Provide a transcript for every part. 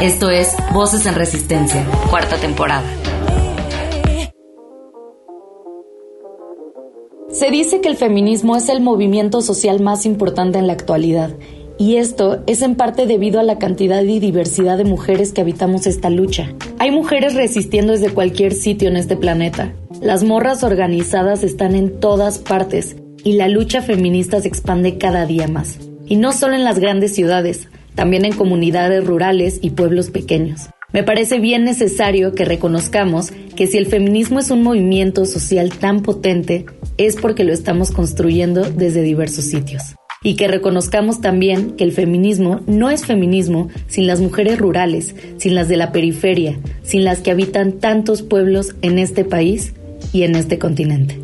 Esto es Voces en Resistencia, cuarta temporada. Se dice que el feminismo es el movimiento social más importante en la actualidad y esto es en parte debido a la cantidad y diversidad de mujeres que habitamos esta lucha. Hay mujeres resistiendo desde cualquier sitio en este planeta. Las morras organizadas están en todas partes y la lucha feminista se expande cada día más. Y no solo en las grandes ciudades, también en comunidades rurales y pueblos pequeños. Me parece bien necesario que reconozcamos que si el feminismo es un movimiento social tan potente, es porque lo estamos construyendo desde diversos sitios y que reconozcamos también que el feminismo no es feminismo sin las mujeres rurales, sin las de la periferia, sin las que habitan tantos pueblos en este país y en este continente.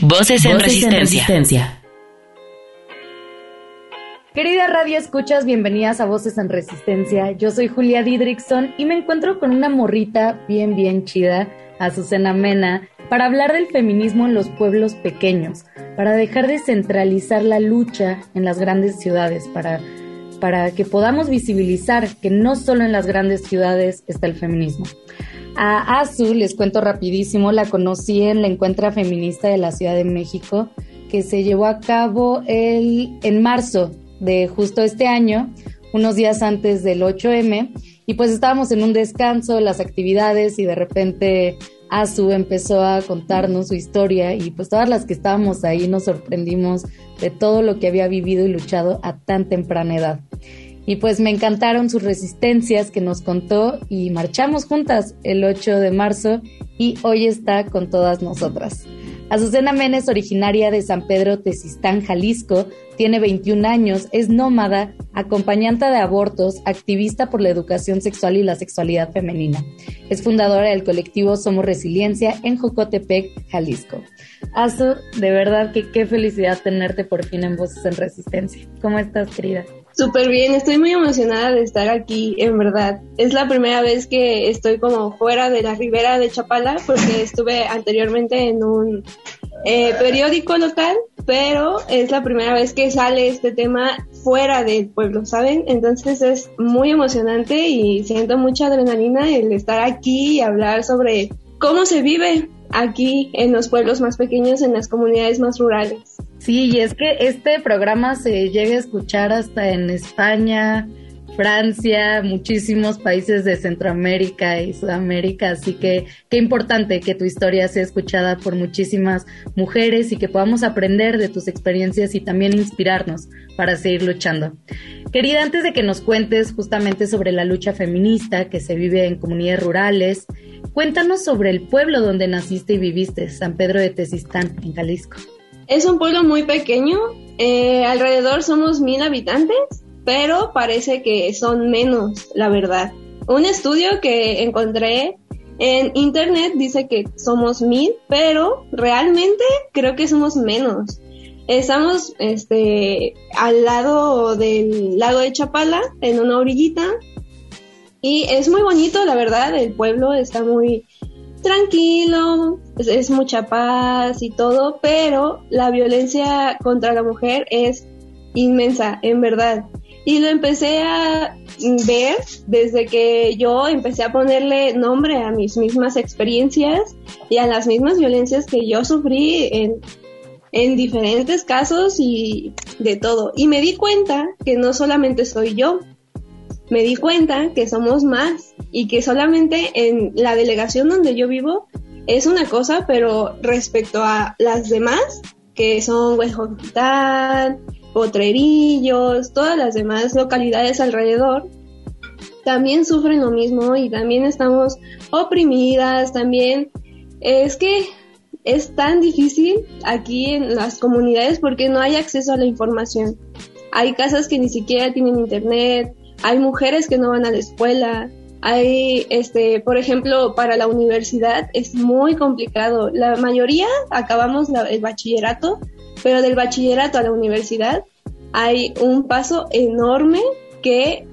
Voces en, resistencia. Querida Radio Escuchas, bienvenidas a Voces en Resistencia. Yo soy Julia Didrickson y me encuentro con una morrita bien, bien chida, Azucena Mena, para hablar del feminismo en los pueblos pequeños, para dejar de centralizar la lucha en las grandes ciudades, para, para que podamos visibilizar que no solo en las grandes ciudades está el feminismo. A Azu, les cuento rapidísimo, la conocí en la Encuentra Feminista de la Ciudad de México, que se llevó a cabo el, en marzo de justo este año, unos días antes del 8M, y pues estábamos en un descanso de las actividades y de repente Azu empezó a contarnos su historia y pues todas las que estábamos ahí nos sorprendimos de todo lo que había vivido y luchado a tan temprana edad. Y pues me encantaron sus resistencias que nos contó y marchamos juntas el 8 de marzo y hoy está con todas nosotras. Azucena Menes, originaria de San Pedro Tesistán, Jalisco, tiene 21 años, es nómada, acompañante de abortos, activista por la educación sexual y la sexualidad femenina. Es fundadora del colectivo Somos Resiliencia en Jocotepec, Jalisco. Azu, de verdad que qué felicidad tenerte por fin en Voces en Resistencia. ¿Cómo estás, querida? Súper bien, estoy muy emocionada de estar aquí, en verdad. Es la primera vez que estoy como fuera de la ribera de Chapala, porque estuve anteriormente en un eh, periódico local, pero es la primera vez que sale este tema fuera del pueblo, ¿saben? Entonces es muy emocionante y siento mucha adrenalina el estar aquí y hablar sobre cómo se vive aquí en los pueblos más pequeños, en las comunidades más rurales. Sí, y es que este programa se llega a escuchar hasta en España, Francia, muchísimos países de Centroamérica y Sudamérica, así que qué importante que tu historia sea escuchada por muchísimas mujeres y que podamos aprender de tus experiencias y también inspirarnos para seguir luchando. Querida, antes de que nos cuentes justamente sobre la lucha feminista que se vive en comunidades rurales, cuéntanos sobre el pueblo donde naciste y viviste, San Pedro de Tezistán, en Jalisco. Es un pueblo muy pequeño, eh, alrededor somos mil habitantes pero parece que son menos, la verdad. Un estudio que encontré en internet dice que somos mil, pero realmente creo que somos menos. Estamos este, al lado del lago de Chapala, en una orillita, y es muy bonito, la verdad, el pueblo está muy tranquilo, es mucha paz y todo, pero la violencia contra la mujer es inmensa, en verdad. Y lo empecé a ver desde que yo empecé a ponerle nombre a mis mismas experiencias y a las mismas violencias que yo sufrí en, en diferentes casos y de todo. Y me di cuenta que no solamente soy yo, me di cuenta que somos más y que solamente en la delegación donde yo vivo es una cosa, pero respecto a las demás, que son Huejoquitán, Potrerillos, todas las demás localidades alrededor, también sufren lo mismo y también estamos oprimidas, también es que es tan difícil aquí en las comunidades porque no hay acceso a la información. hay casas que ni siquiera tienen internet, hay mujeres que no van a la escuela, hay, este, por ejemplo, para la universidad es muy complicado. La mayoría acabamos el bachillerato, pero del bachillerato a la universidad hay un paso enorme que,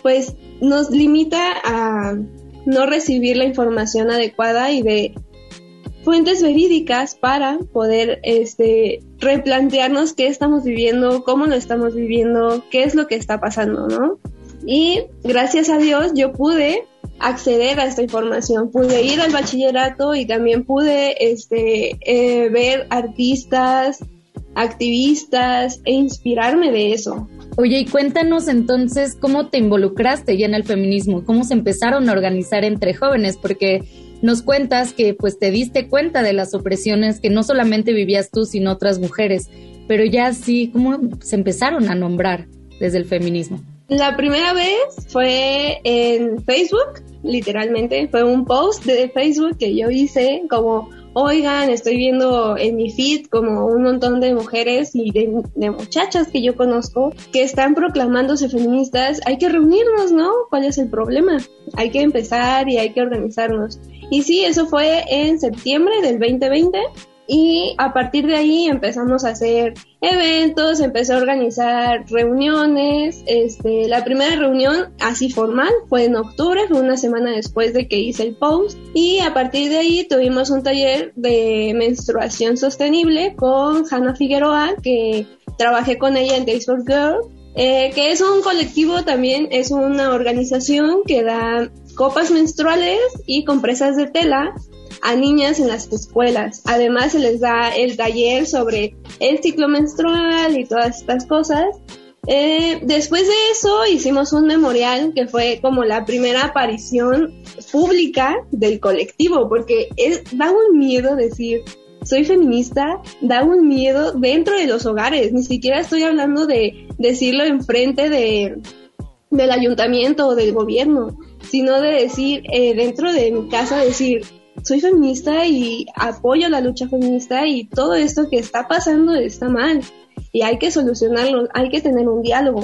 pues, nos limita a no recibir la información adecuada y de fuentes verídicas para poder este replantearnos qué estamos viviendo, cómo lo estamos viviendo, qué es lo que está pasando, ¿no? Y gracias a Dios yo pude acceder a esta información, pude ir al bachillerato y también pude este, eh, ver artistas, activistas e inspirarme de eso. Oye, y cuéntanos entonces cómo te involucraste ya en el feminismo, cómo se empezaron a organizar entre jóvenes, porque nos cuentas que pues te diste cuenta de las opresiones que no solamente vivías tú, sino otras mujeres, pero ya sí, ¿cómo se empezaron a nombrar desde el feminismo? La primera vez fue en Facebook, literalmente, fue un post de Facebook que yo hice como, oigan, estoy viendo en mi feed como un montón de mujeres y de, muchachas que yo conozco que están proclamándose feministas, hay que reunirnos, ¿no? ¿Cuál es el problema? Hay que empezar y hay que organizarnos. Y sí, eso fue en septiembre del 2020 y a partir de ahí empezamos a hacer eventos, empecé a organizar reuniones. Este, la primera reunión así formal fue en octubre, fue una semana después de que hice el post. Y a partir de ahí tuvimos un taller de menstruación sostenible con Hannah Figueroa, que trabajé con ella en Days for Girl. Eh, que es un colectivo también, es una organización que da copas menstruales y compresas de tela a niñas en las escuelas. Además se les da el taller sobre el ciclo menstrual y todas estas cosas. Eh, después de eso hicimos un memorial que fue como la primera aparición pública del colectivo, porque da un miedo decir, soy feminista, da un miedo dentro de los hogares, ni siquiera estoy hablando de decirlo enfrente de, del ayuntamiento o del gobierno, sino de decir eh, dentro de mi casa, decir, soy feminista y apoyo la lucha feminista y todo esto que está pasando está mal y hay que solucionarlo, hay que tener un diálogo.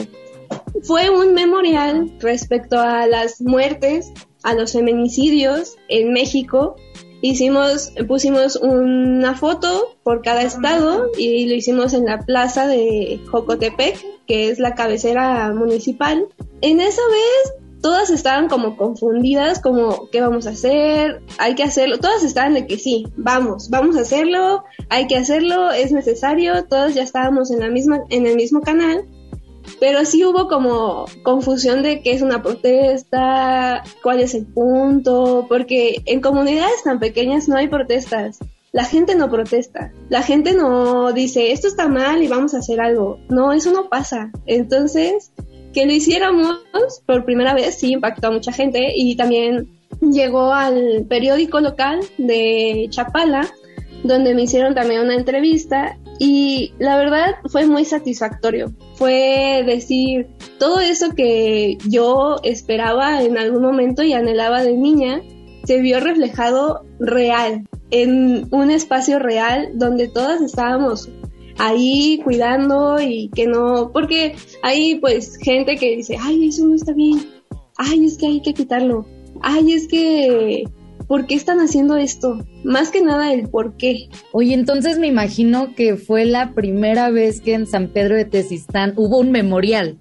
Fue un memorial respecto a las muertes, a los feminicidios en México. Hicimos, pusimos una foto por cada estado y lo hicimos en la plaza de Jocotepec, que es la cabecera municipal. En esa vez todas estaban como confundidas, como, ¿qué vamos a hacer? Hay que hacerlo. Todas estaban de que sí, vamos, vamos a hacerlo, hay que hacerlo, es necesario. Todas ya estábamos en la misma, en el mismo canal. Pero sí hubo como confusión de qué es una protesta, cuál es el punto, porque en comunidades tan pequeñas no hay protestas. La gente no protesta, la gente no dice esto está mal y vamos a hacer algo. No, eso no pasa. Entonces, que lo hiciéramos por primera vez sí impactó a mucha gente y también llegó al periódico local de Chapala donde me hicieron también una entrevista y la verdad fue muy satisfactorio. Fue decir todo eso que yo esperaba en algún momento y anhelaba de niña se vio reflejado real en un espacio real donde todas estábamos ahí cuidando y que no, porque hay pues gente que dice, ay, eso no está bien, ay, es que hay que quitarlo, ay, es que, ¿por qué están haciendo esto? Más que nada el por qué. Oye, entonces me imagino que fue la primera vez que en San Pedro de Tezistán hubo un memorial,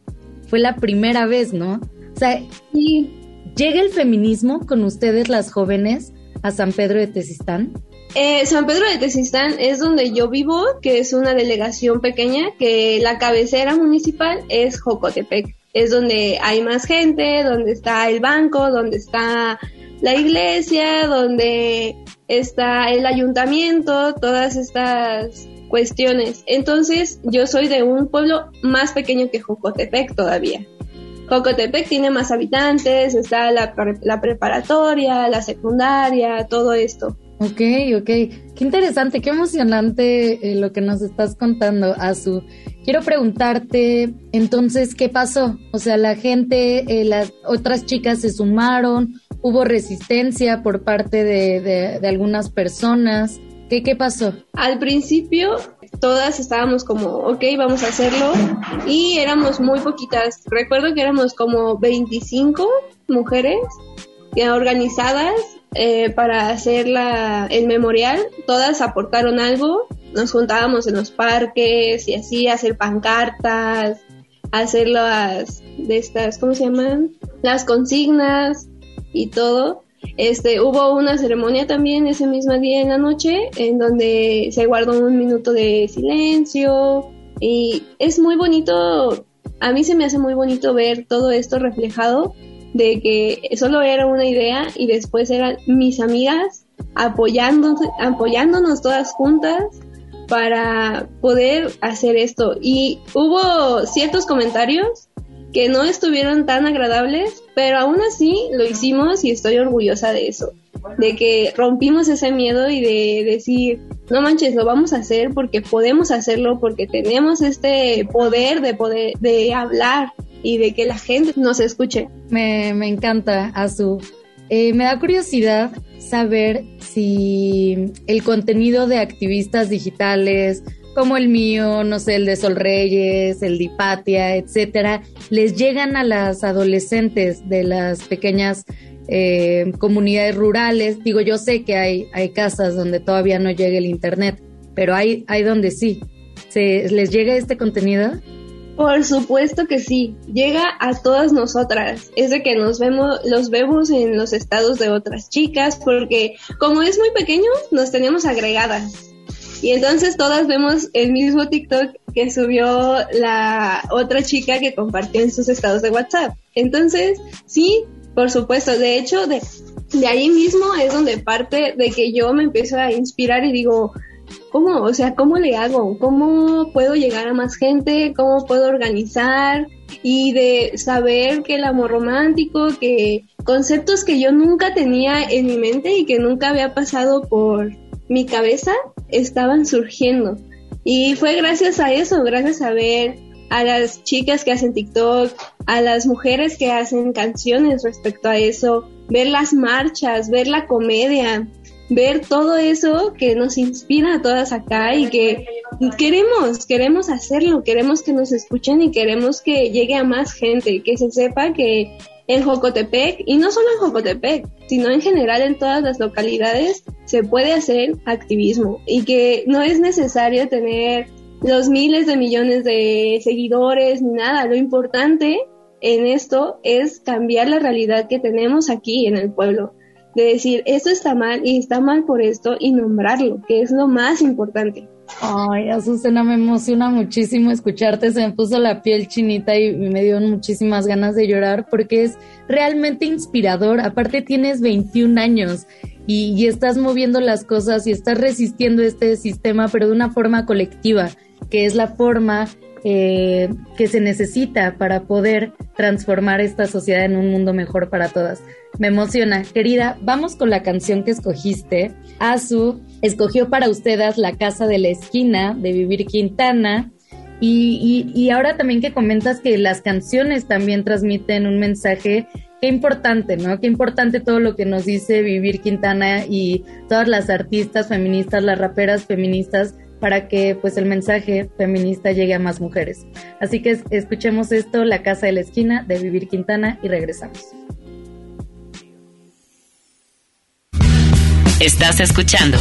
fue la primera vez, ¿no? O sea, y llega el feminismo con ustedes las jóvenes a San Pedro de Tezistán. Eh, San Pedro de Tezistán es donde yo vivo, que es una delegación pequeña, que la cabecera municipal es Jocotepec. Es donde hay más gente, donde está el banco, donde está la iglesia, donde está el ayuntamiento, todas estas cuestiones. Entonces, yo soy de un pueblo más pequeño que Jocotepec todavía. Jocotepec tiene más habitantes, está la, la preparatoria, la secundaria, todo esto. Ok, ok. Qué interesante, qué emocionante eh, lo que nos estás contando, Azu. Quiero preguntarte, entonces, ¿qué pasó? O sea, la gente, eh, las otras chicas se sumaron, hubo resistencia por parte de, de, algunas personas. ¿Qué, ¿Qué pasó? Al principio todas estábamos como, ok, vamos a hacerlo. Y éramos muy poquitas. Recuerdo que éramos como 25 mujeres organizadas eh, para hacer la, el memorial. Todas aportaron algo. Nos juntábamos en los parques y así, hacer pancartas, hacer las de estas, ¿cómo se llaman? Las consignas y todo. Este, hubo una ceremonia también ese mismo día en la noche en donde se guardó un minuto de silencio y es muy bonito, a mí se me hace muy bonito ver todo esto reflejado de que solo era una idea y después eran mis amigas apoyándonos, apoyándonos todas juntas para poder hacer esto. Y hubo ciertos comentarios que no estuvieron tan agradables, pero aún así lo hicimos y estoy orgullosa de eso, de que rompimos ese miedo y de decir, no manches, lo vamos a hacer porque podemos hacerlo, porque tenemos este poder de poder de hablar y de que la gente nos escuche. Me, me encanta, Azu. Eh, me da curiosidad saber si el contenido de activistas digitales como el mío, no sé, el de Sol Reyes, el de Hipatia, etcétera, les llegan a las adolescentes de las pequeñas eh, comunidades rurales. Digo, yo sé que hay, hay casas donde todavía no llega el internet, pero hay, hay donde sí. ¿Se, ¿Les llega este contenido? Por supuesto que sí, llega a todas nosotras. Es de que nos vemos, los vemos en los estados de otras chicas, porque como es muy pequeño, nos tenemos agregadas. Y entonces todas vemos el mismo TikTok que subió la otra chica que compartió en sus estados de WhatsApp. Entonces, sí, por supuesto. De hecho, de, de ahí mismo es donde parte de que yo me empiezo a inspirar y digo, ¿cómo? O sea, ¿cómo le hago? ¿Cómo puedo llegar a más gente? ¿Cómo puedo organizar? Y de saber que el amor romántico, que conceptos que yo nunca tenía en mi mente y que nunca había pasado por mi cabeza, estaban surgiendo. Y fue gracias a eso, gracias a ver a las chicas que hacen TikTok, a las mujeres que hacen canciones respecto a eso, ver las marchas, ver la comedia, ver todo eso que nos inspira a todas acá y que queremos, queremos hacerlo, queremos que nos escuchen y queremos que llegue a más gente, que se sepa que en Jocotepec, y no solo en Jocotepec, sino en general en todas las localidades, se puede hacer activismo y que no es necesario tener los miles de millones de seguidores ni nada. Lo importante en esto es cambiar la realidad que tenemos aquí en el pueblo de decir, esto está mal y está mal por esto y nombrarlo, que es lo más importante. Ay, Azucena, me emociona muchísimo escucharte, se me puso la piel chinita y me dio muchísimas ganas de llorar porque es realmente inspirador. Aparte tienes 21 años y, y estás moviendo las cosas y estás resistiendo este sistema, pero de una forma colectiva, que es la forma eh, que se necesita para poder transformar esta sociedad en un mundo mejor para todas. Me emociona. Querida, vamos con la canción que escogiste. Azu escogió para ustedes La Casa de la Esquina de Vivir Quintana. Y, y, ahora también que comentas que las canciones también transmiten un mensaje, qué importante, ¿no? Qué importante todo lo que nos dice Vivir Quintana y todas las artistas feministas, las raperas feministas, para que pues el mensaje feminista llegue a más mujeres. Así que escuchemos esto, La Casa de la Esquina de Vivir Quintana y regresamos. Estás escuchando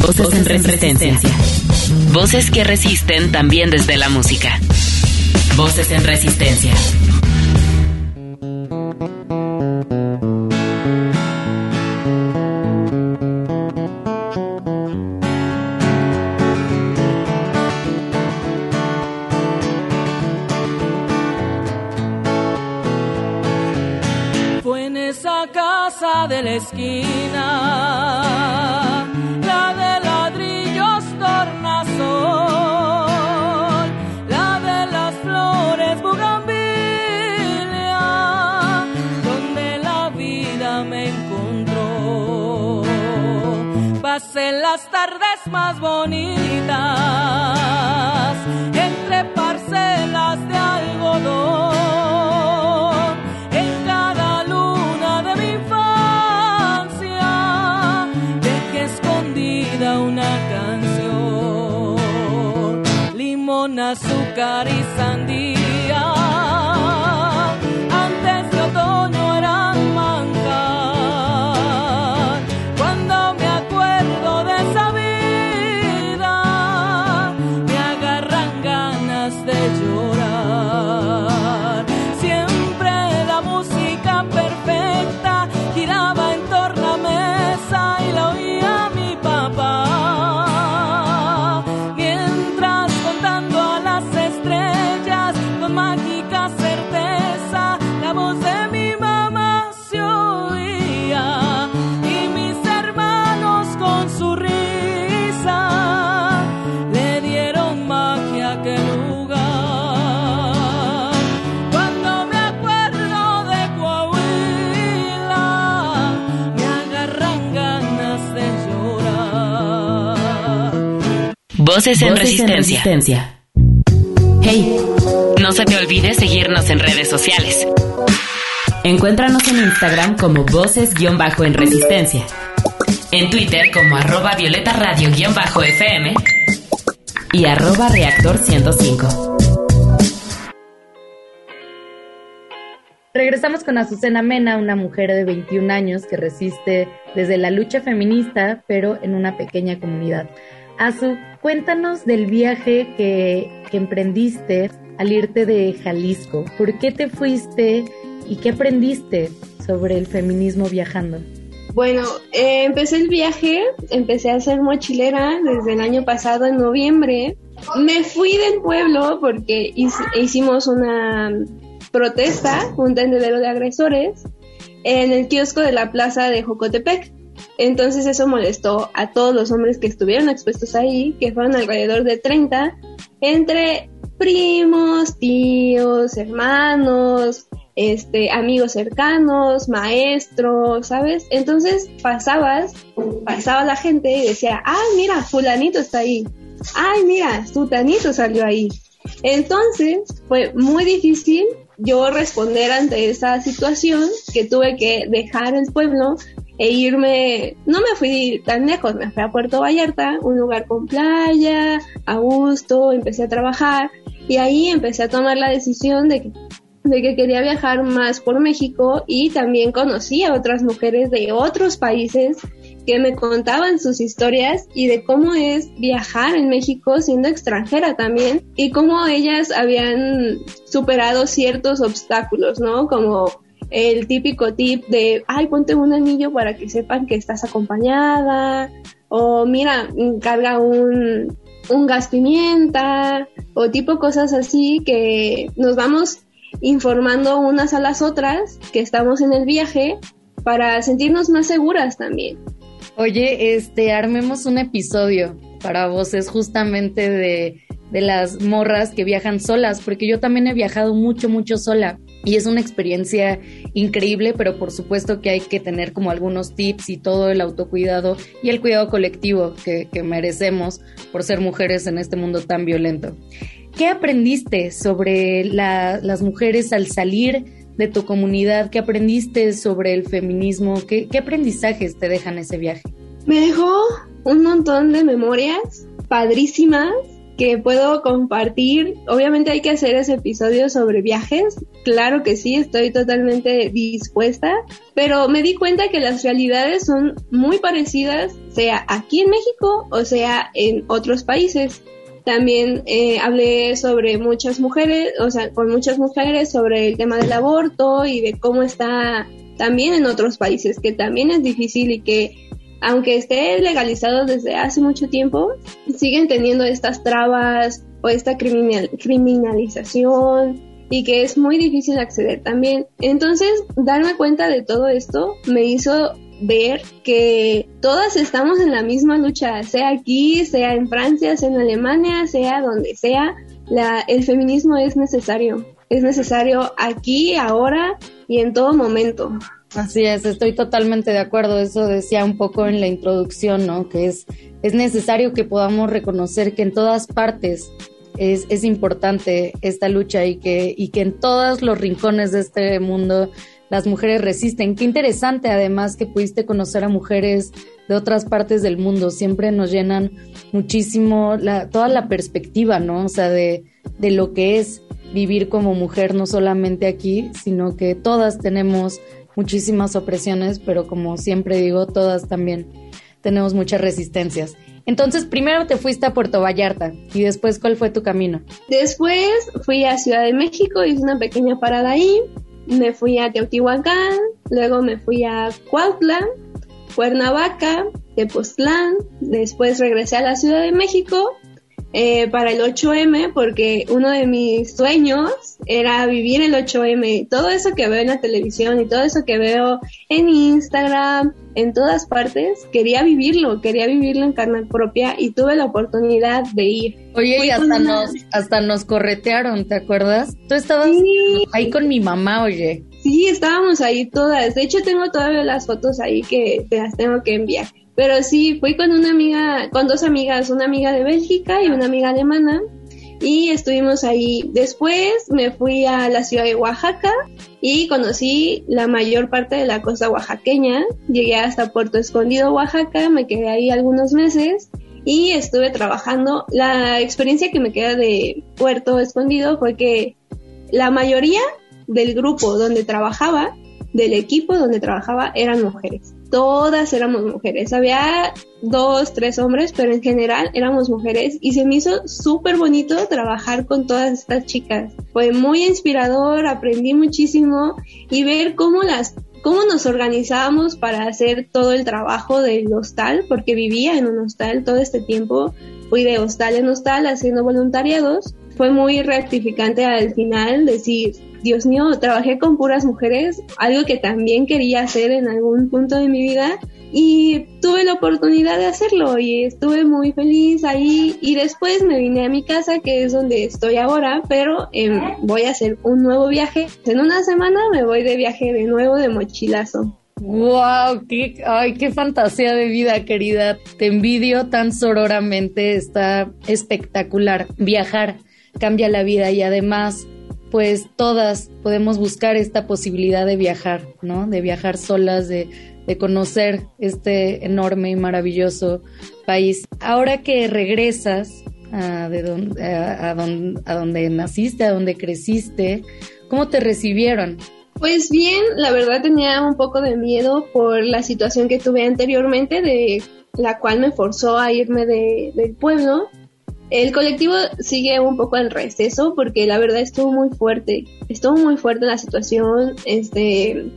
Voces, en resistencia. Voces que resisten también desde la música. Voces en Resistencia. Esquina, con azúcar y sandía. Voces, en, resistencia. Hey, no se te olvide seguirnos en redes sociales. Encuéntranos en Instagram como Voces-en Resistencia. En Twitter como arroba Violeta Radio-FM y arroba Reactor 105. Regresamos con Azucena Mena, una mujer de 21 años que resiste desde la lucha feminista, pero en una pequeña comunidad. Azu, cuéntanos del viaje que, emprendiste al irte de Jalisco. ¿Por qué te fuiste y qué aprendiste sobre el feminismo viajando? Bueno, eh, empecé el viaje, empecé a ser mochilera desde el año pasado, en noviembre. Me fui del pueblo porque hicimos una protesta, un tendedero de agresores, en el kiosco de la plaza de Jocotepec. Entonces eso molestó a todos los hombres que estuvieron expuestos ahí, que fueron alrededor de 30, entre primos, tíos, hermanos, este, amigos cercanos, maestros, ¿sabes? Entonces pasabas, pasaba la gente y decía, ay, mira, fulanito está ahí, ay, mira, sutanito salió ahí. Entonces fue muy difícil yo responder ante esa situación que tuve que dejar el pueblo e irme, no me fui tan lejos, me fui a Puerto Vallarta, un lugar con playa, a gusto, empecé a trabajar y ahí empecé a tomar la decisión de que, de que quería viajar más por México y también conocí a otras mujeres de otros países que me contaban sus historias y de cómo es viajar en México siendo extranjera también y cómo ellas habían superado ciertos obstáculos, ¿no? Como el típico tip de, ay, ponte un anillo para que sepan que estás acompañada, o mira, carga un, un gas pimienta, o tipo cosas así que nos vamos informando unas a las otras que estamos en el viaje para sentirnos más seguras también. Oye, este, armemos un episodio para voces justamente de, de las morras que viajan solas, porque yo también he viajado mucho, mucho sola y es una experiencia increíble, pero por supuesto que hay que tener como algunos tips y todo el autocuidado y el cuidado colectivo que, merecemos por ser mujeres en este mundo tan violento. ¿Qué aprendiste sobre las mujeres al salir de tu comunidad? ¿Qué aprendiste sobre el feminismo? ¿Qué, ¿Qué aprendizajes te dejan ese viaje? Me dejó un montón de memorias padrísimas que puedo compartir. Obviamente hay que hacer ese episodio sobre viajes. Claro que sí, estoy totalmente dispuesta. Pero me di cuenta que las realidades son muy parecidas, sea aquí en México o sea en otros países. También eh, hablé sobre muchas mujeres, o sea, con muchas mujeres sobre el tema del aborto y de cómo está también en otros países, que también es difícil y que aunque esté legalizado desde hace mucho tiempo, siguen teniendo estas trabas o esta criminalización y que es muy difícil acceder también. Entonces, darme cuenta de todo esto me hizo ver que todas estamos en la misma lucha, sea aquí, sea en Francia, sea en Alemania, sea donde sea, la, el feminismo es necesario. Es necesario aquí, ahora y en todo momento. Así es, estoy totalmente de acuerdo. Eso decía un poco en la introducción, ¿no? Que es, es necesario que podamos reconocer que en todas partes es, es importante esta lucha y que, y que en todos los rincones de este mundo las mujeres resisten. Qué interesante además que pudiste conocer a mujeres de otras partes del mundo, siempre nos llenan muchísimo la, toda la perspectiva, ¿no? O sea, de, de lo que es vivir como mujer, no solamente aquí, sino que todas tenemos muchísimas opresiones, pero como siempre digo, todas también tenemos muchas resistencias. Entonces, primero te fuiste a Puerto Vallarta y después, ¿cuál fue tu camino? Después fui a Ciudad de México, hice una pequeña parada ahí, me fui a Teotihuacán, luego me fui a Cuautla, Cuernavaca, Tepoztlán, después regresé a la Ciudad de México eh, para el 8M porque uno de mis sueños era vivir el 8M. Todo eso que veo en la televisión y todo eso que veo en Instagram, en todas partes, quería vivirlo, quería vivirlo en carne propia y tuve la oportunidad de ir. Oye, y hasta nos, hasta nos corretearon, ¿te acuerdas? Tú estabas ahí con mi mamá, oye. Sí, estábamos ahí todas. De hecho, tengo todavía las fotos ahí que te las tengo que enviar. Pero sí, fui con una amiga, con dos amigas, una amiga de Bélgica y una amiga alemana. Y estuvimos ahí. Después me fui a la ciudad de Oaxaca y conocí la mayor parte de la costa oaxaqueña. Llegué hasta Puerto Escondido, Oaxaca, me quedé ahí algunos meses y estuve trabajando. La experiencia que me queda de Puerto Escondido fue que la mayoría del grupo donde trabajaba, del equipo donde trabajaba, eran mujeres todas éramos mujeres. Había dos, tres hombres, pero en general éramos mujeres y se me hizo súper bonito trabajar con todas estas chicas. Fue muy inspirador, aprendí muchísimo y ver cómo las cómo nos organizábamos para hacer todo el trabajo del hostal, porque vivía en un hostal todo este tiempo. Fui de hostal en hostal haciendo voluntariados. Fue muy rectificante al final decir, Dios mío, trabajé con puras mujeres, algo que también quería hacer en algún punto de mi vida y tuve la oportunidad de hacerlo y estuve muy feliz ahí y después me vine a mi casa que es donde estoy ahora, pero em, voy a hacer un nuevo viaje. En una semana me voy de viaje de nuevo de mochilazo. ¡Wow! Qué, ¡Ay, qué fantasía de vida, querida! Te envidio tan sororamente, está espectacular. Viajar cambia la vida y además pues todas podemos buscar esta posibilidad de viajar, ¿no? De viajar solas, de, conocer este enorme y maravilloso país. Ahora que regresas a, de donde, a, donde, naciste, a donde creciste, ¿cómo te recibieron? Pues bien, la verdad tenía un poco de miedo por la situación que tuve anteriormente, de la cual me forzó a irme del pueblo el colectivo sigue un poco en receso porque la verdad estuvo muy fuerte, estuvo muy fuerte la situación, este,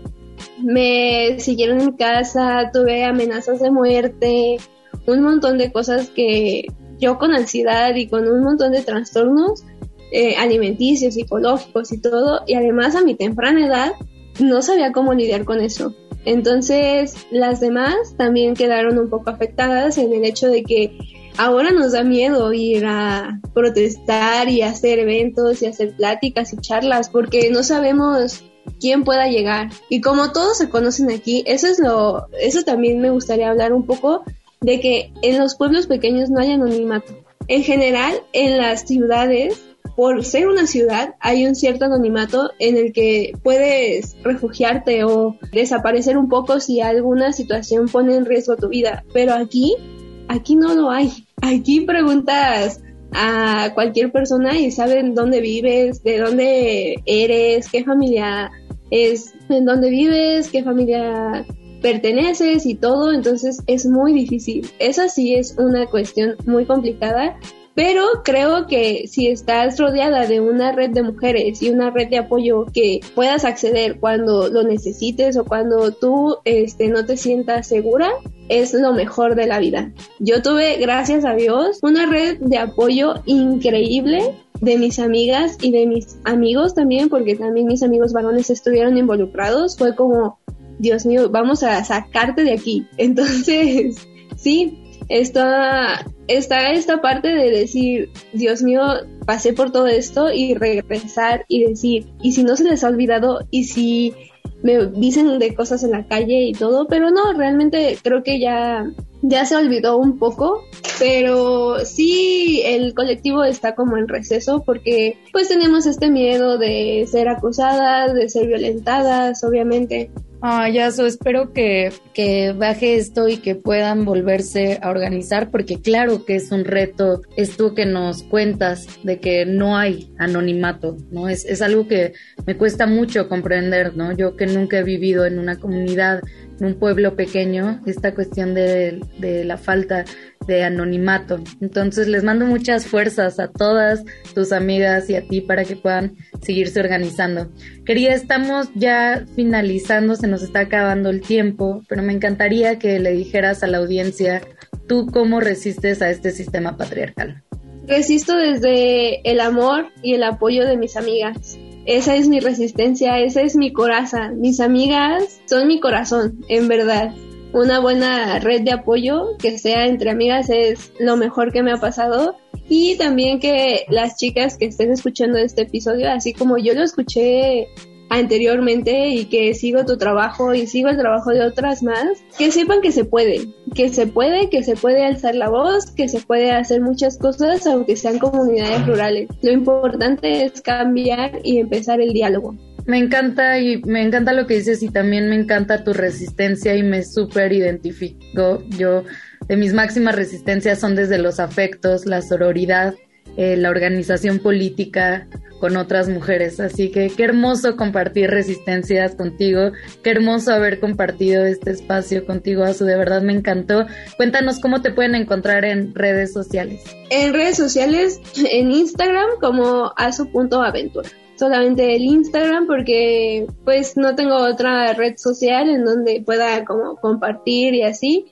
me siguieron en casa, tuve amenazas de muerte, un montón de cosas que yo con ansiedad y con un montón de trastornos eh, alimenticios, psicológicos y todo, y además a mi temprana edad no sabía cómo lidiar con eso. Entonces las demás también quedaron un poco afectadas en el hecho de que ahora nos da miedo ir a protestar y hacer eventos y hacer pláticas y charlas porque no sabemos quién pueda llegar. Y como todos se conocen aquí, eso es lo, eso también me gustaría hablar un poco de que en los pueblos pequeños no hay anonimato. En general, en las ciudades, por ser una ciudad, hay un cierto anonimato en el que puedes refugiarte o desaparecer un poco si alguna situación pone en riesgo tu vida. Pero aquí, aquí no lo hay. Aquí preguntas a cualquier persona y saben dónde vives, de dónde eres, qué familia es, en dónde vives, qué familia perteneces y todo, entonces es muy difícil. Esa sí es una cuestión muy complicada pero creo que si estás rodeada de una red de mujeres y una red de apoyo que puedas acceder cuando lo necesites o cuando tú este, no te sientas segura, es lo mejor de la vida. Yo tuve, gracias a Dios, una red de apoyo increíble de mis amigas y de mis amigos también, porque también mis amigos varones estuvieron involucrados. Fue como, Dios mío, vamos a sacarte de aquí. Entonces, sí, está, está esta parte de decir, Dios mío, pasé por todo esto y regresar y decir, y si no se les ha olvidado, y si me dicen de cosas en la calle y todo, pero no, realmente creo que ya, ya se olvidó un poco, pero sí el colectivo está como en receso porque pues tenemos este miedo de ser acusadas, de ser violentadas, obviamente. Ah, ya, so espero que, que baje esto y que puedan volverse a organizar, porque claro que es un reto esto que nos cuentas de que no hay anonimato, ¿no? Es, es algo que me cuesta mucho comprender, ¿no? Yo que nunca he vivido en una comunidad, en un pueblo pequeño, esta cuestión de, la falta de anonimato. Entonces les mando muchas fuerzas a todas tus amigas y a ti para que puedan seguirse organizando. Querida, estamos ya finalizando, se nos está acabando el tiempo, pero me encantaría que le dijeras a la audiencia tú cómo resistes a este sistema patriarcal. Resisto desde el amor y el apoyo de mis amigas. Esa es mi resistencia, esa es mi coraza. Mis amigas son mi corazón, en verdad una buena red de apoyo que sea entre amigas es lo mejor que me ha pasado y también que las chicas que estén escuchando este episodio, así como yo lo escuché anteriormente y que sigo tu trabajo y sigo el trabajo de otras más, que sepan que se puede, que se puede, que se puede alzar la voz, que se puede hacer muchas cosas aunque sean comunidades rurales. Lo importante es cambiar y empezar el diálogo. Me encanta y me encanta lo que dices y también me encanta tu resistencia y me súper identifico. Yo, de mis máximas resistencias son desde los afectos, la sororidad, eh, la organización política con otras mujeres. Así que qué hermoso compartir resistencias contigo, qué hermoso haber compartido este espacio contigo, Azu, de verdad me encantó. Cuéntanos cómo te pueden encontrar en redes sociales. En redes sociales, en Instagram como asu.aventura solamente el Instagram porque pues no tengo otra red social en donde pueda como compartir y así.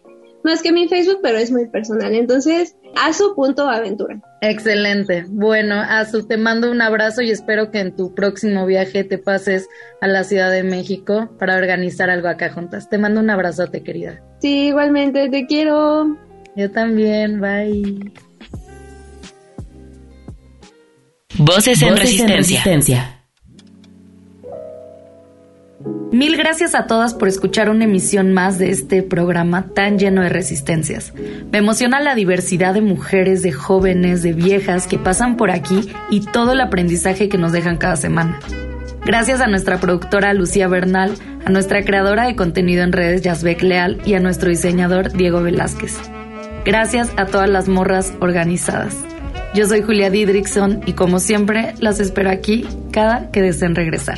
Más que mi Facebook, pero es muy personal. Entonces, asu.aventura. Excelente. Bueno, Asu, te mando un abrazo y espero que en tu próximo viaje te pases a la Ciudad de México para organizar algo acá juntas. Te mando un abrazote, querida. Sí, igualmente, te quiero. Yo también, bye. Voces, en, resistencia. Mil gracias a todas por escuchar una emisión más de este programa tan lleno de resistencias. Me emociona la diversidad de mujeres, de jóvenes, de viejas que pasan por aquí y todo el aprendizaje que nos dejan cada semana. Gracias a nuestra productora Lucía Bernal, a nuestra creadora de contenido en redes Yazbek Leal y a nuestro diseñador Diego Velázquez. Gracias a todas las morras organizadas. Yo soy Julia Didrickson y como siempre las espero aquí cada que deseen regresar.